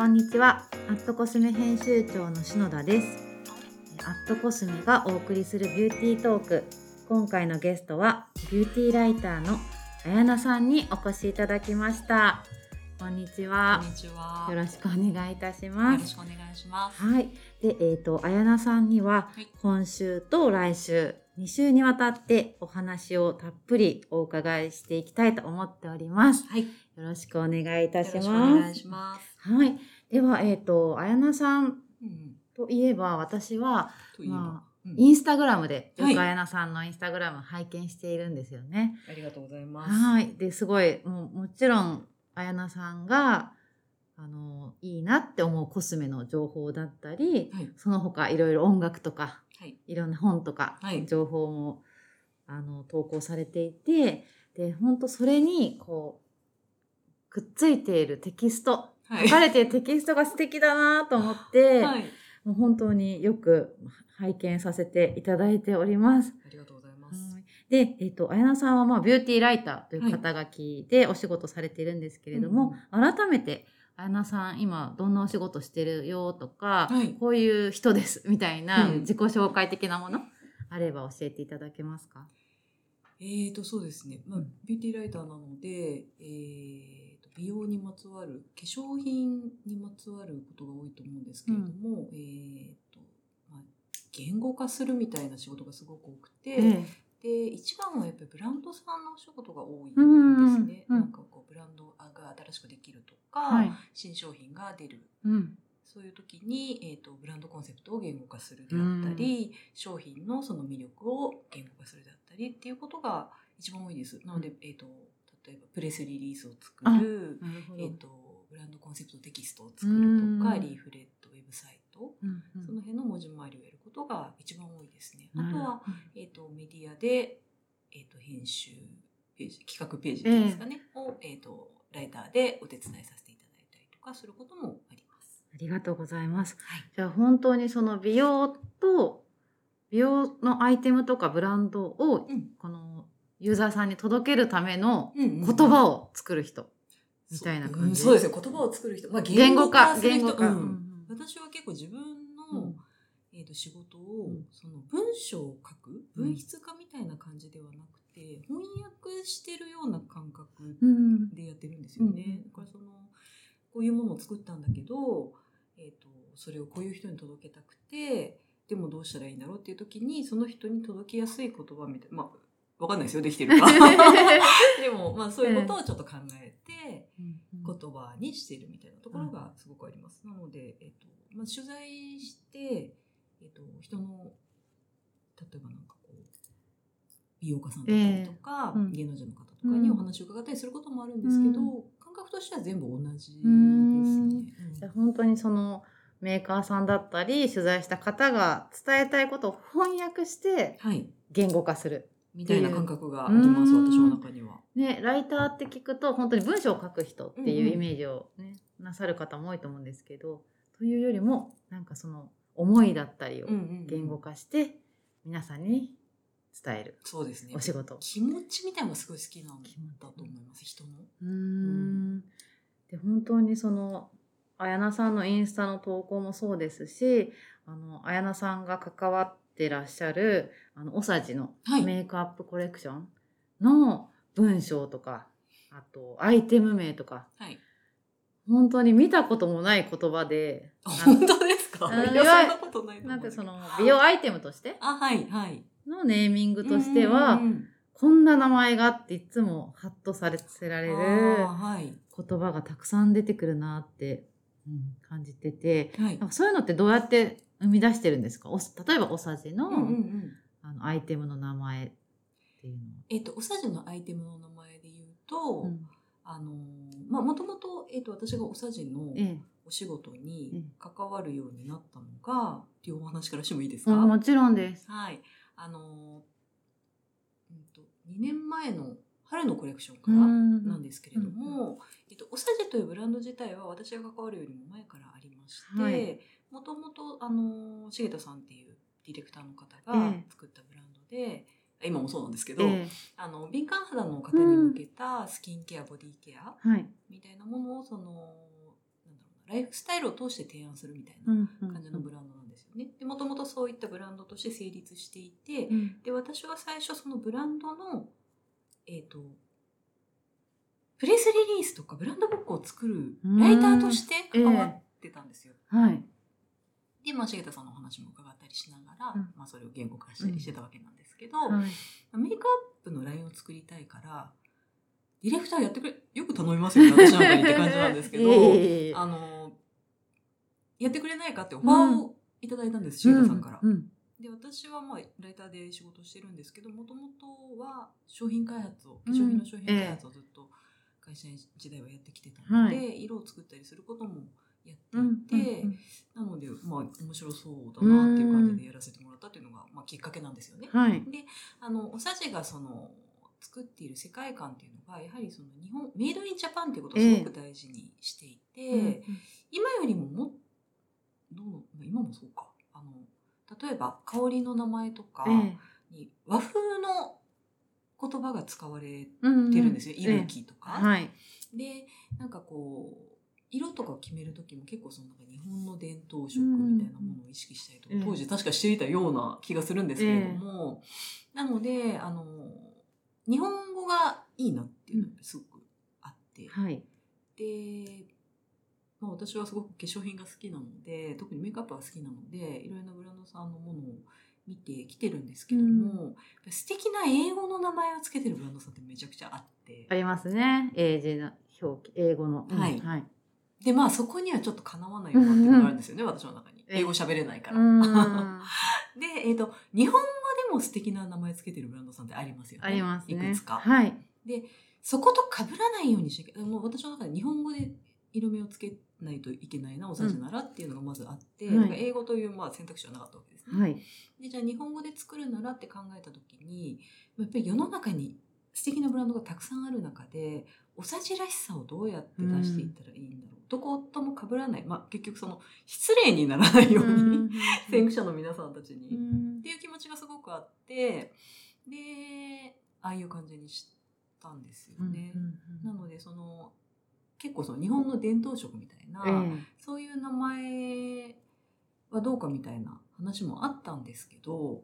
こんにちは。アットコスメ編集長の篠田です。アットコスメがお送りするビューティートーク。今回のゲストはビューティーライターのあやなさんにお越しいただきました。こんにちはこん。にちは。よろしくお願いいたしよます。ろしくお願いします。はい。で、えっ、と、あやなさんにははい、今週と来週、2週にわたってお話をたっぷりお伺いしていきたいと思っております。はい。よよろしくお願いいたしろしくおます。願いします。はい。では、えっ、と、あやなさんうん。といえば、私は、まうんインスタグラムで、よはいくあやなさんのインスタグラム拝見しているんですよね。ありがとうございます。はい。で、すごい、もう、もちろん、あやなさんが、あの、いいなって思うコスメの情報だったり、はい。その他いろいろ音楽とか、はい。いろんな本とかはい、情報も、あの、投稿されていて、で、本当それに、こう、くっついているテキスト、はい。書かれてテキストが素敵だなと思って、はい。もう本当によく拝見させていただいております。ありがとうございます。で、えっ、と、あやなさんは、まあ、ビューティーライターという肩書きでお仕事されているんですけれども、改めて、あやなさん、今、どんなお仕事してるよとか、はいこういう人です、みたいなうん自己紹介的なもの、あれば教えていただけますか？えーと、そうですね。まあうん、ビューティーライターなので、えーつわる、化粧品にまつわることが多いと思うんですけれども、えーと、まあ、言語化するみたいな仕事がすごく多くて、えで一番はやっぱりブランドさんのお仕事が多いうんですね。うんなんかこうブランドが新しくできるとか、はい。新商品が出るうん。そういう時に、えー、とブランドコンセプトを言語化するであったり、商品のその魅力を言語化するであったりっていうことが一番多いです。なので、えー、と例えばプレスリリースを作る。えー、とブランドコンセプトテキストを作るとか、うんリーフレットウェブサイト、うんうんその辺の文字回りをやることが一番多いですね。あとは、えー、とメディアで、えー、と編集ページ企画ページええですかね、を、えー、とライターでお手伝いさせていただいたりとかすることもあります。ありがとうございます。はいじゃあ本当にその美容と美容のアイテムとかブランドをうんこのユーザーさんに届けるための言言葉を作る人。みたいな感じ。そう,、ん、そうですね言葉を作る人、まあ、言語化、言語化。ううんん私は結構自分の、うん。えー、と仕事を、うん。その文章を書くうん。文筆家みたいな感じではなくて、翻訳してるような感覚うんでやってるんですよね。うんだからそのこういうものを作ったんだけど、えー、とそれをこういう人に届けたくてでもどうしたらいいんだろうっていう時にその人に届きやすい言葉みたいなまあわかんないですよできてるか。でもまあそういうことをちょっと考えて言葉にしているみたいなところがすごくあります。なので、えっとまあ、取材して、えっと、人の例えばなんかこう美容家さんだったりとか、ええ。うん。芸能人の方とかにお話を伺ったりすることもあるんですけど、う感覚としては全部同じですね。うん。本当にそのメーカーさんだったり取材した方が伝えたいことを翻訳してはい。言語化する。みたいな感覚があります、うん私の中には。ね、ライターって聞くと本当に文章を書く人っていうイメージを、ねなさる方も多いと思うんですけどというよりもなんかその思いだったりをうんうんうん言語化して皆さんに伝えるそうですねお仕事。気持ちみたいなのがすごい好きなんだと思います人の。うーんで本当にその綾菜さんのインスタの投稿もそうですしあの綾菜さんが関わってらっしゃるあのオサジのはい。メイクアップコレクションの文章とかあとアイテム名とか。はい、本当に見たこともない言葉で本当ですか？うんいやそんなことないなうんかその美容アイテムとしてあはいはい。のネーミングとしては、こんな名前がっていつもハッとされせられる言葉がたくさん出てくるなって、うん感じててはい。そういうのってどうやって生み出してるんですか？お例えばおさじの,、あのアイテムの名前っていうのえっとおさじのアイテムの名前で言うと、うん。あのまあもともとえっと私がおさじのええ。お仕事えに関わるようになったのがっていうお話からしてもいいですか？うんもちろんです。はい。あのうんと2年前の春のコレクションからうん。なんですけれども、と、おさじというブランド自体は私が関わるよりも前からありましてもともとあの重田さんっていうディレクターの方がええ。作ったブランドで、今もそうなんですけど、えあの敏感肌の方に向けたスキンケア、ボディケア。みたいなものをそのなんだろうなライフスタイルを通して提案するみたいうんな感じのブランドなんですよね。でもともとそういったブランドとして成立していて、うん。で私は最初そのブランドのえっ、とプレスリリースとかブランドブックを作るライターとして関わってたんですよ。はい。で、まあ、重田さんのお話も伺ったりしながら、うんまあ、それを言語化したりしてたわけなんですけど、はい。メイクアップのラインを作りたいからディレクターやってくれよく頼みますよね私なんかにって感じなんですけどい えいえいえあのやってくれないかってオファーをいただいたんです、重田さんから。うんうんで私はまあライターで仕事してるんですけどもともとは商品開発を化粧品の商品開発をずっと会社員時代はやってきてたので、は色を作ったりすることもやってうんいて、うんなのでまあ面白そうだなっていう感じでやらせてもらったっていうのが、まあ、きっかけなんですよね。はい。あのおさじがその作っている世界観っていうのがやはりその日本メイドインジャパンっていうことをすごく大事にしていて、今よりももどう今もそうか。あの例えば香りの名前とかええ。に和風の言葉が使われうんてるんですよ、ええいぶきとか。はい。でなんかこう色とかを決める時も結構そのなんか日本の伝統色みたいなものを意識したりとか、うん当時確かしていたような気がするんですけれども、なのであの日本語がいいなっていうのがすごくあって、はい。で、まあ、私はすごく化粧品が好きなので特にメイクアップが好きなのでいろいろなブランドさんのものを見てきてるんですけども、素敵な英語の名前をつけてるブランドさんってめちゃくちゃあって。ありますね。英字の表記、英語の。うんはいはい。でまあそこにはちょっとかなわないよなっていうのがあるんですよね、私の中にえ英語喋れないかうら。ん。で、えー、と日本語でも素敵な名前つけてるブランドさんってありますよねありますね。いくつか、はい。そこと被らないようにしなきゃもう私の中で日本語で色目をつけないといけないなおさじならっていうのがまずあって、はいだから英語というまあ選択肢はなかったわけですね。はい。でじゃあ日本語で作るならって考えた時にやっぱり世の中に素敵なブランドがたくさんある中でおさじらしさをどうやって出していったらいいんだろう、どことも被らない、まあ、結局その失礼にならないように、先駆者の皆さんたちに、っうん。ていう気持ちがすごくあってでああいう感じにしたんですよね。うん。なのでその結構その日本の伝統色みたいな、えそういう名前はどうかみたいな話もあったんですけど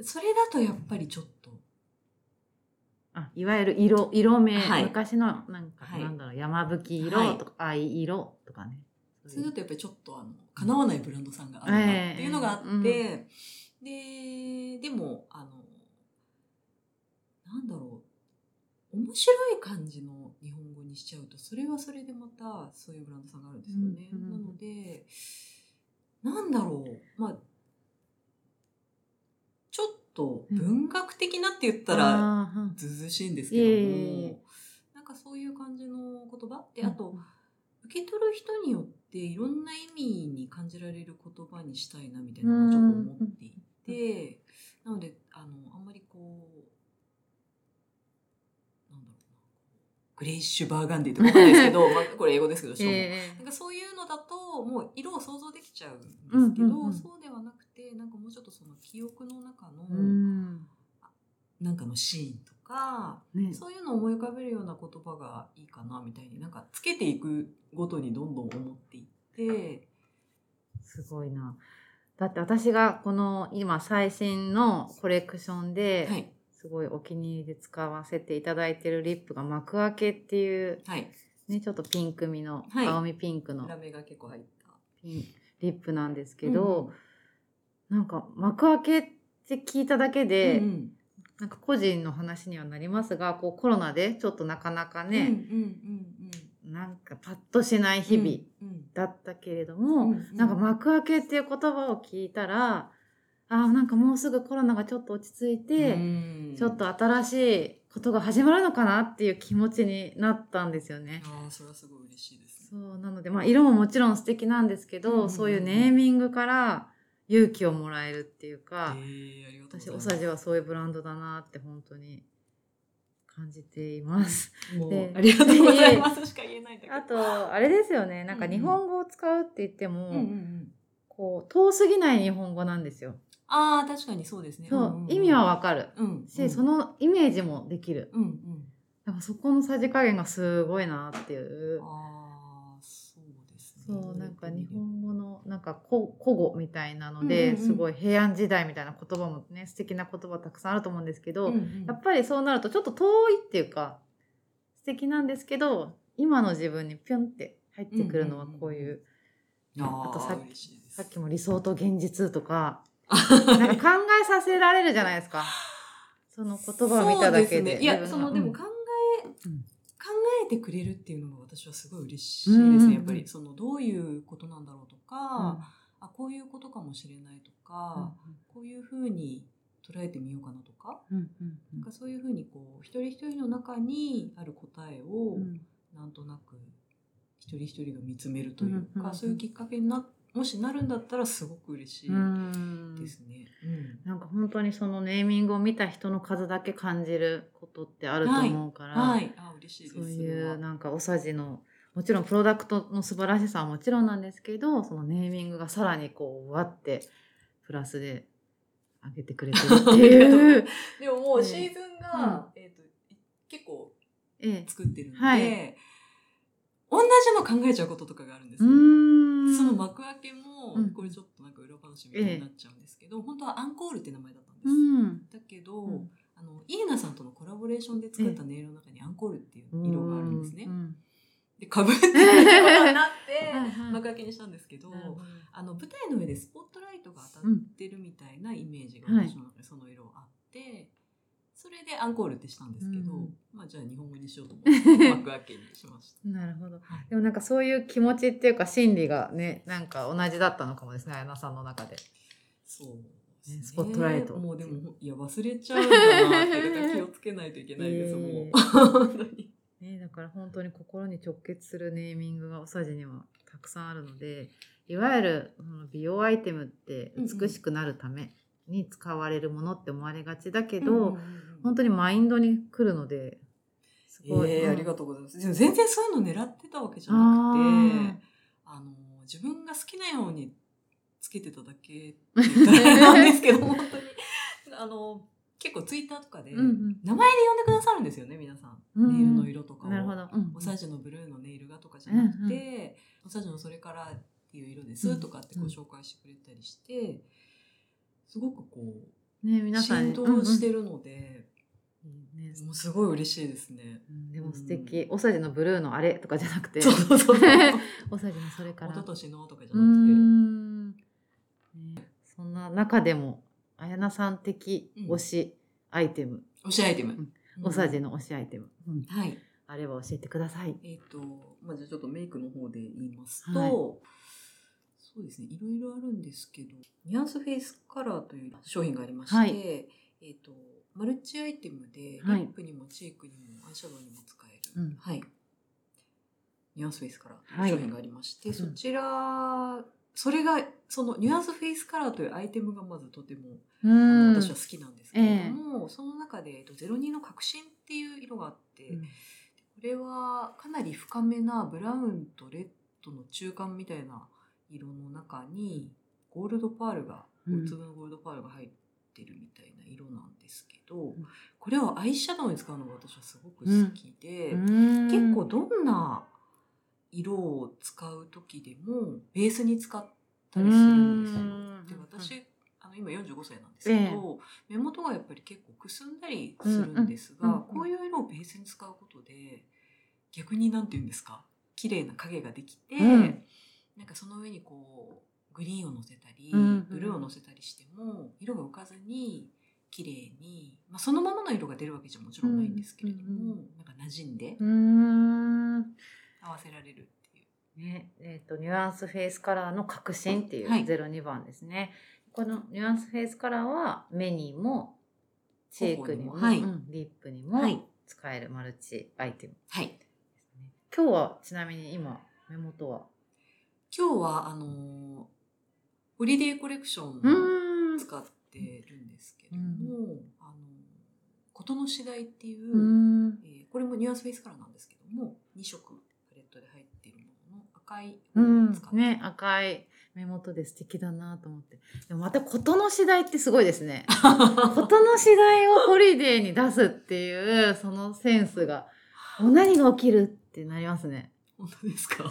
それだとやっぱりちょっとあいわゆる色色名、はい。昔のなんか、はい。なんだろう山吹色とか、藍色とかね。それだとやっぱりちょっとあの叶わないブランドさんがあるなっていうのがあって、えででもあのなんだろう面白い感じのにしちゃうとそれはそれでまたそういうブランドさんがあるんですよね。うんうん。なのでなんだろう。まあちょっと文学的なって言ったら、ずうずうしいんですけども、いえいえ。いえなんかそういう感じの言葉？であと、受け取る人によっていろんな意味に感じられる言葉にしたいなみたいなのをちょっと思っていて、なのであのあんまりこうなんだろうなグレイッシュバーガンディとかわかんないですけど、まあ、これ英語ですけど、しかも。えなんかそういうのだともう色を想像できちゃうんですけど、うんうんうん。そうではなくてなんかもうちょっとその記憶の中の、ーうん。なんかのシーンとか、ね。そういうのを思い浮かべるような言葉がいいかなみたいになんかつけていくごとにどんどん思っていって、すごいな。だって私がこの今最新のコレクションで、はいすごいお気に入りで使わせていただいてるリップが幕開けっていうはい。ねちょっとピンクみの、はい。青みピンクの。ラメが結構入った。ピンリップなんですけど、なんか幕開けって聞いただけで、うんうん。なんか個人の話にはなりますがこうコロナでちょっとなかなかうんね、うん。なんかパッとしない日々うんうん。だったけれども、うんうん。なんか幕開けっていう言葉を聞いたらあーなんかもうすぐコロナがちょっと落ち着いて、うん。ちょっと新しいことが始まるのかなっていう気持ちになったんですよね。ああそれはすごい嬉しいですね。そうなので、まあ、色ももちろん素敵なんですけど、うんそういうネーミングから勇気をもらえるっていうか、えーうご私おさじはそういうブランドだなって本当に感じています。もうでありがとうございますしか言えないんだけど。あとあれですよね。なんか日本語を使うって言っても、うんうんうんこう遠すぎない日本語なんですよ。ああ確かにそうですね。そう、んんん。意味はわかる。うんし、そのイメージもできる。うんうん。だからそこのさじ加減がすごいなっていう。ああそうですね。そうなんか日本語のなんか古古語みたいなので、うんうん。うんすごい平安時代みたいな言葉もね素敵な言葉たくさんあると思うんですけど、うんうん。やっぱりそうなるとちょっと遠いっていうか素敵なんですけど今の自分にピュンって入ってくるのはこういう、ああとさっき嬉しいですさっきも理想と現実とか なんか考えさせられるじゃないですか。その言葉を見ただけでそうすね。いやそのでも考え、うん。考えてくれるっていうのが私はすごい嬉しいですね、やっぱうん。うんうんりそのどういうことなんだろうとか、あこういうことかもしれないとか、こういうふうに捉えてみようかなとか,、うんうんうん。なんかそういうふうにこう一人一人の中にある答えをうん。なんとなく一人一人が見つめるというか、うんうんうん。そういうきっかけになもしなるんだったらすごく嬉しいうん。ですね。うん。なんか本当にそのネーミングを見た人の数だけ感じることってあると思うから、はい、あ嬉しい。そういうなんかおさじのもちろんプロダクトの素晴らしさはもちろんなんですけどそのネーミングがさらにこうわってプラスで上げてくれてるっていう。でももうねシーズンが、えっ、と結構ええ、作ってるので、はい同じの考えちゃうこととかがあるんですうよ。その幕開けも、うん。これちょっとなんか裏話みたいになっちゃうんですけど、本当はアンコールって名前だったんです。うん。だけど、うん。あのイーナさんとのコラボレーションで作ったネイルの中にアンコールっていう色があるんですね。う。ん。でかぶってなって幕開けにしたんですけどあの舞台の上でスポットライトが当たってるみたいなイメージが私の中でその色あって、それでアンコールってしたんですけど、うん。まあじゃあ日本語にしようと思って幕開けにしました。なるほど。はい。でもなんかそういう気持ちっていうか心理がねなんか同じだったのかもですね綾菜さんの中で。そうね。ねスポットライト。もうでもいや忘れちゃうんだなって気をつけないといけないです、えもえう。本当に。ね、だから本当に心に直結するネーミングがおさじにはたくさんあるのでいわゆるその美容アイテムって美しくなるために使われるものって思われがちだけど、本当にマインドに来るのですごい、ええうん。ありがとうございます。でも全然そういうの狙ってたわけじゃなくて、ああの自分が好きなようにつけてただけなんですけど本当に。あの結構ツイッターとかでーうんうん。名前で呼んでくださるんですよね皆さん、うんネイルの色とかを。なるほど、うんおさじのブルーのネイルがとかじゃなくて、うんおさじのそれからっていう色ですとかってご紹介してくれたりして、すごくこね、う皆さん浸透してるので、うんうんいいね。もうすごい嬉しいですね。うん。でも素敵、おさじのブルーのあれとかじゃなくて。そうそうそう。おさじのそれから。一昨年のとかじゃうーなくて。ん、ね、そんな中でも綾菜さん的推しアイテム、推しアイテム。ん。うん。おさじの推しアイテム、うん。はい。あれば教えてください。えっ、と、まあ、じゃあちょっとメイクの方で言いますと、はい。そうですね、いろいろあるんですけど、ニュアンスフェイスカラーという商品がありまして、はい。えっ、と、マルチアイテムで、リはい。ップにもチークにもアイシャドウにも使える、うん。はい。ニュアンスフェイスカラー商品がありまして、はいそちら、それが、そのニュアンスフェイスカラーというアイテムがまずとてもうん。私は好きなんですけれども、その中で、えっと、02の革新っていう色があって、うん。これはかなり深めなブラウンとレッドの中間みたいな色の中にゴールドパールがうん。大粒のゴールドパールが入ってるみたいな色なんですけど、ん。これをアイシャドウに使うのが私はすごく好きで、うん。結構どんな色を使う時でもベースに使ったりするんですよ。うん。で私あの今45歳なんですけど、目元がやっぱり結構くすんだりするんですが、こういう色をベースに使うことで逆になんて言うんですか？綺麗な影ができて、うん。なんかその上にこうグリーンをのせたり、ブルーをのせたりしても色が浮かずに綺麗に、まあ、そのままの色が出るわけじゃもちろんないんですけれども、うんうんなんか馴染んでうん。合わせられるっていう。ねえー、とニュアンスフェイスカラーの革新っていうはい。02番ですね、このニュアンスフェイスカラーは目にもチークにも、頬にもはい。うん。リップにもはい。使えるマルチアイテムはい。今日はちなみに今目元は？今日はあのホリデーコレクションをうん。使ってるんですけども、あのことの次第っていう、うん。えーこれもニュアンスフェイスカラーなんですけども2色パレットで入っているものの赤いを使って、ね赤い目元で素敵だなと思って。でもまたことの次第ってすごいですね。ことの次第をホリデーに出すっていうそのセンスがもう何が起きるってなりますね。本当ですか？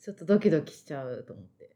ちょっとドキドキしちゃうと思って。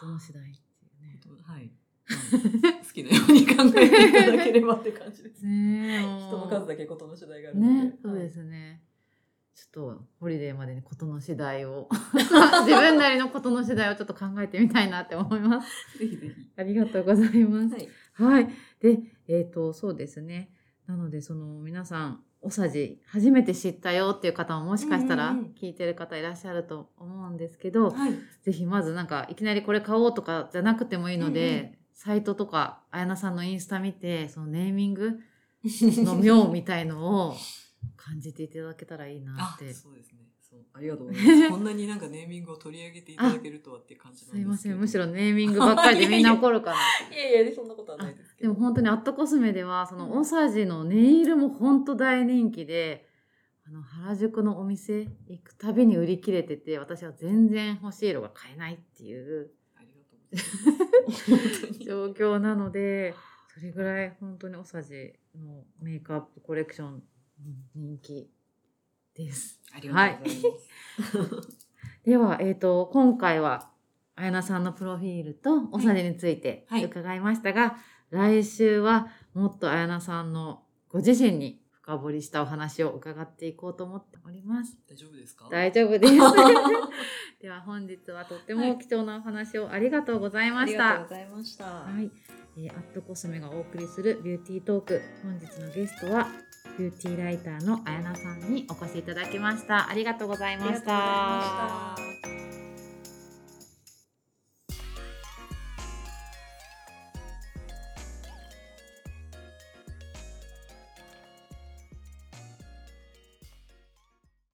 ことの次第っていうね。はい。まあ好きなように考えていただければって感じです。ねえ人の数だけことの次第があるので。ねそうですね。ちょっとホリデーまでにことの次第を 自分なりのことの次第をちょっと考えてみたいなって思います。ぜひぜひ。ありがとうございます。はい。はい。で、えっ、と、そうですね。なので、その皆さん、おさじ初めて知ったよっていう方ももしかしたらうんうんうん聞いてる方いらっしゃると思うんですけど、はい。ぜひまずなんかいきなりこれ買おうとかじゃなくてもいいので、うんうんサイトとかあやなさんのインスタ見てそのネーミング の妙みたいのを感じていただけたらいいなあっ、て。そうですね。そう、ありがとうございます。こんなになんかネーミングを取り上げていただけるとはって感じなんですけど。すいません。むしろネーミングばっかり でみんな怒るかな。いやいや、そんなことはないです。でも本当にアットコスメではそのうんオサジのネイルも本当大人気であの原宿のお店行くたびに売り切れてて私は全然欲しい色が買えないっていう状況なのでそれぐらい本当にオサジのメイクアップコレクションうん人気です。ありがとうございます。では、えー、と今回はあやなさんのプロフィールとオサジについてはい伺いましたが、来週はもっとあやなさんのご自身に深掘りしたお話を伺っていこうと思っております。大丈夫ですか？大丈夫です。では本日はとっても貴重なお話をありがとうございました。ありがとうございました。はい、えーアットコスメがお送りするビューティートーク本日のゲストはビューティーライターのあやなさんにお越しいただきましたありがとうございました。